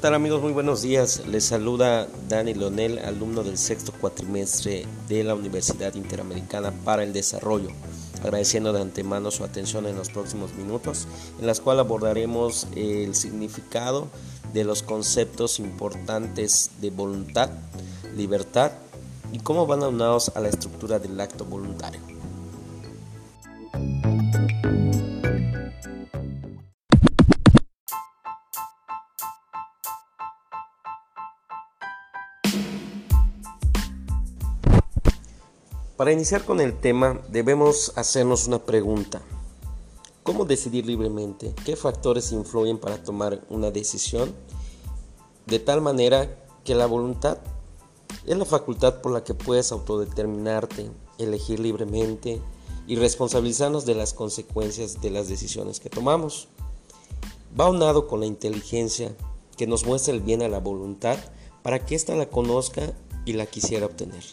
tal amigos? Muy buenos días. Les saluda Dani Lonel, alumno del sexto cuatrimestre de la Universidad Interamericana para el Desarrollo, agradeciendo de antemano su atención en los próximos minutos, en las cuales abordaremos el significado de los conceptos importantes de voluntad, libertad y cómo van aunados a la estructura del acto voluntario. Para iniciar con el tema debemos hacernos una pregunta. ¿Cómo decidir libremente? ¿Qué factores influyen para tomar una decisión? De tal manera que la voluntad es la facultad por la que puedes autodeterminarte, elegir libremente y responsabilizarnos de las consecuencias de las decisiones que tomamos. Va unado con la inteligencia que nos muestra el bien a la voluntad para que ésta la conozca y la quisiera obtener.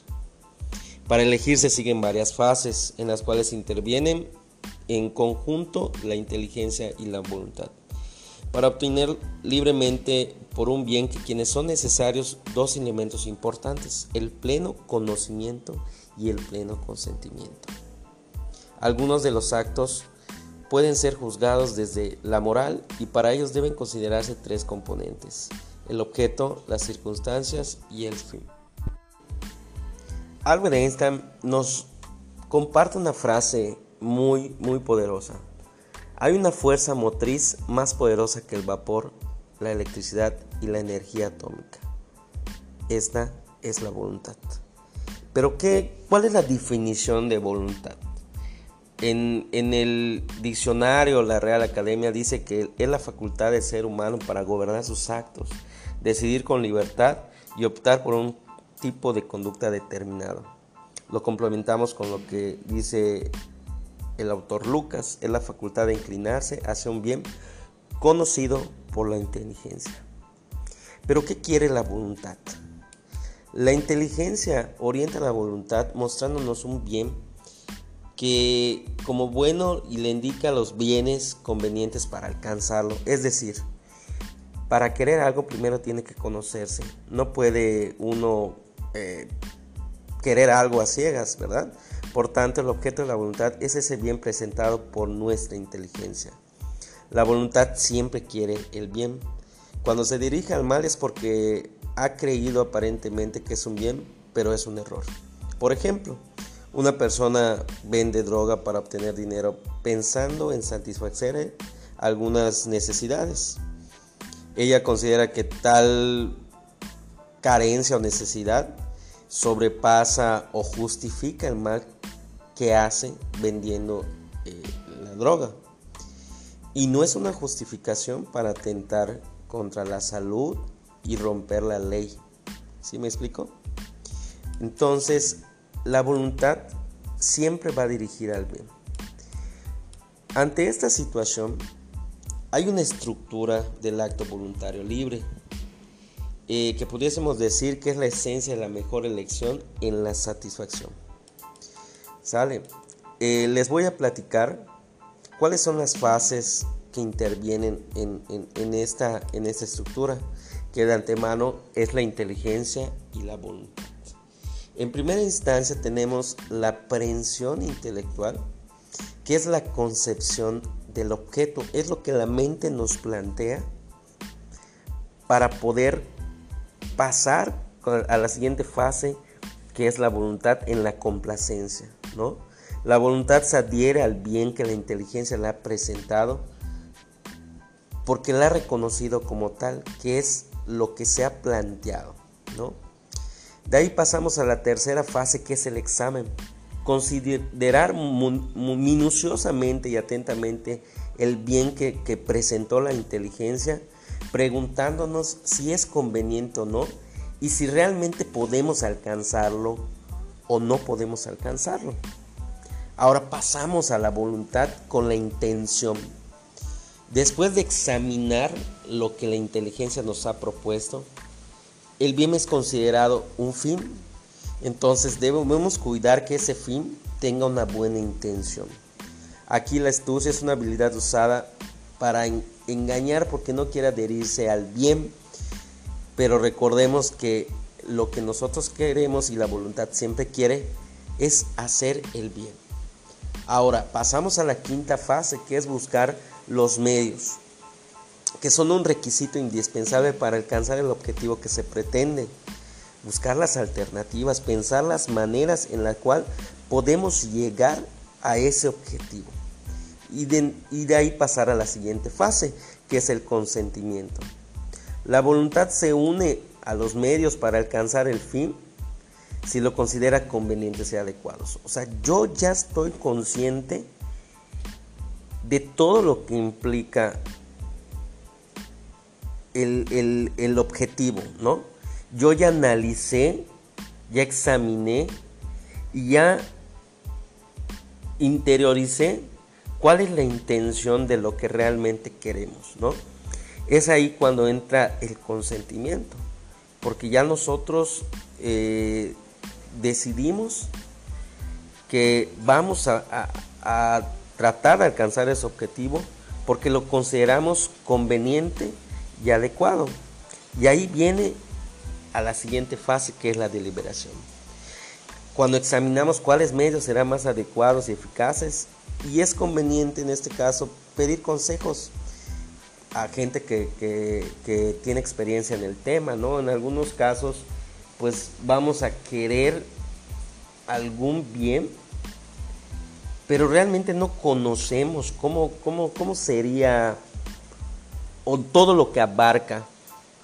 Para elegir se siguen varias fases en las cuales intervienen en conjunto la inteligencia y la voluntad. Para obtener libremente por un bien que quienes son necesarios dos elementos importantes, el pleno conocimiento y el pleno consentimiento. Algunos de los actos pueden ser juzgados desde la moral y para ellos deben considerarse tres componentes, el objeto, las circunstancias y el fin. Albert Einstein nos comparte una frase muy, muy poderosa. Hay una fuerza motriz más poderosa que el vapor, la electricidad y la energía atómica. Esta es la voluntad. Pero ¿qué, ¿cuál es la definición de voluntad? En, en, el diccionario, la Real Academia dice que es la facultad del ser humano para gobernar sus actos, decidir con libertad y optar por un tipo de conducta determinado. Lo complementamos con lo que dice el autor Lucas, es la facultad de inclinarse hacia un bien conocido por la inteligencia. Pero ¿qué quiere la voluntad? La inteligencia orienta la voluntad mostrándonos un bien que como bueno y le indica los bienes convenientes para alcanzarlo. Es decir, para querer algo primero tiene que conocerse. No puede uno eh, querer algo a ciegas, ¿verdad? Por tanto, el objeto de la voluntad es ese bien presentado por nuestra inteligencia. La voluntad siempre quiere el bien. Cuando se dirige al mal es porque ha creído aparentemente que es un bien, pero es un error. Por ejemplo, una persona vende droga para obtener dinero pensando en satisfacer algunas necesidades. Ella considera que tal carencia o necesidad sobrepasa o justifica el mal que hace vendiendo eh, la droga. Y no es una justificación para atentar contra la salud y romper la ley. ¿Sí me explico? Entonces, la voluntad siempre va dirigida al bien. Ante esta situación, hay una estructura del acto voluntario libre eh, que pudiésemos decir que es la esencia de la mejor elección en la satisfacción. ¿Sale? Eh, les voy a platicar cuáles son las fases que intervienen en, esta, en esta estructura, que de antemano es la inteligencia y la voluntad. En primera instancia tenemos la aprehensión intelectual, que es la concepción del objeto, es lo que la mente nos plantea para poder pasar a la siguiente fase que es la voluntad en la complacencia, ¿no? La voluntad se adhiere al bien que la inteligencia le ha presentado porque la ha reconocido como tal, que es lo que se ha planteado, ¿no? De ahí pasamos a la tercera fase que es el examen. Considerar minuciosamente y atentamente el bien que, que presentó la inteligencia preguntándonos si es conveniente o no y si realmente podemos alcanzarlo o no podemos alcanzarlo. Ahora pasamos a la voluntad con la intención. Después de examinar lo que la inteligencia nos ha propuesto, el bien es considerado un fin, entonces debemos cuidar que ese fin tenga una buena intención. Aquí la astucia es una habilidad usada para engañar porque no quiere adherirse al bien Pero recordemos que lo que nosotros queremos y la voluntad siempre quiere es hacer el bien. Ahora, pasamos a la quinta fase, que es buscar los medios, que son un requisito indispensable para alcanzar el objetivo que se pretende. Buscar las alternativas, pensar las maneras en las cuales podemos llegar a ese objetivo. Y de, de ahí pasar a la siguiente fase, que es el consentimiento. La voluntad se une a los medios para alcanzar el fin si lo considera convenientes y adecuados. O sea, yo ya estoy consciente de todo lo que implica el, el objetivo, ¿no? Yo ya analicé, ya examiné y ya interioricé cuál es la intención de lo que realmente queremos, ¿no? Es ahí cuando entra el consentimiento, porque ya nosotros eh, decidimos que vamos a, tratar de alcanzar ese objetivo porque lo consideramos conveniente y adecuado. Y ahí viene a la siguiente fase que es la deliberación. Cuando examinamos cuáles medios serán más adecuados y eficaces, y es conveniente en este caso pedir consejos a gente que, tiene experiencia en el tema, ¿no? En algunos casos, pues vamos a querer algún bien, pero realmente no conocemos cómo, cómo, cómo sería o todo lo que abarca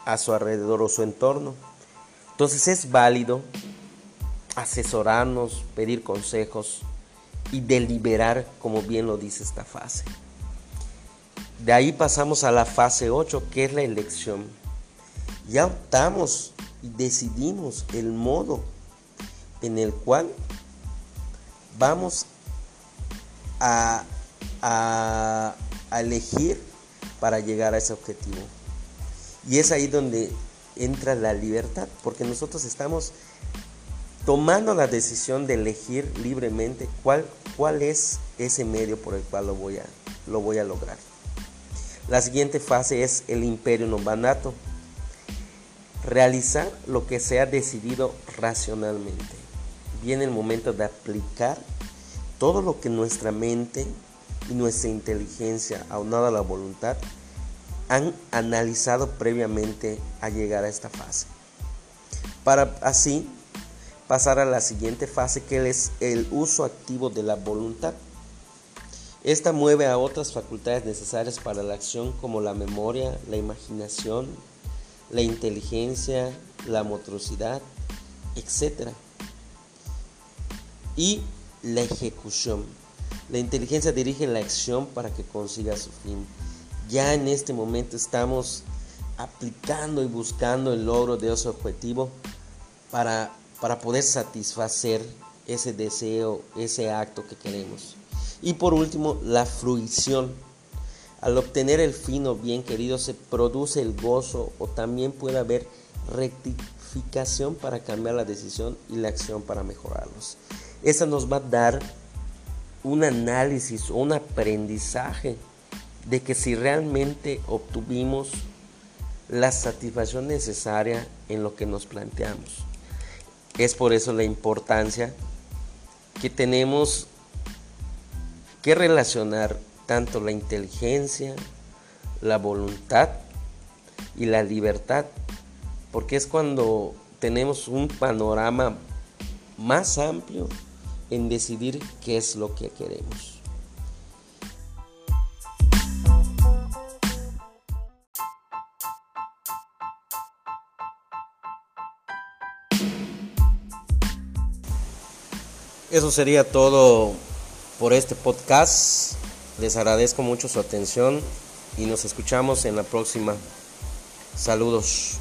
a su alrededor o su entorno. Entonces es válido asesorarnos, pedir consejos y deliberar, como bien lo dice esta fase. De ahí pasamos a la fase 8, que es la elección. Ya optamos y decidimos el modo en el cual vamos a, a, elegir para llegar a ese objetivo. Y es ahí donde entra la libertad, porque nosotros estamos tomando la decisión de elegir libremente cuál, cuál es ese medio por el cual lo voy a, lo voy a lograr. La siguiente fase es el imperio nombanato. Realizar lo que se ha decidido racionalmente. Viene el momento de aplicar todo lo que nuestra mente y nuestra inteligencia, aunada a la voluntad, han analizado previamente a llegar a esta fase. Para así pasar a la siguiente fase que es el uso activo de la voluntad. Esta mueve a otras facultades necesarias para la acción como la memoria, la imaginación, la inteligencia, la motricidad, etc. Y la ejecución. La inteligencia dirige la acción para que consiga su fin. Ya en este momento estamos aplicando y buscando el logro de ese objetivo para, para poder satisfacer ese deseo, ese acto que queremos. Y por último, la fruición. Al obtener el fino bien querido se produce el gozo o también puede haber rectificación para cambiar la decisión y la acción para mejorarlos. Esa nos va a dar un análisis o un aprendizaje de que si realmente obtuvimos la satisfacción necesaria en lo que nos planteamos. Es por eso la importancia que tenemos que relacionar tanto la inteligencia, la voluntad y la libertad, porque es cuando tenemos un panorama más amplio en decidir qué es lo que queremos. Eso sería todo por este podcast. Les agradezco mucho su atención y nos escuchamos en la próxima. Saludos.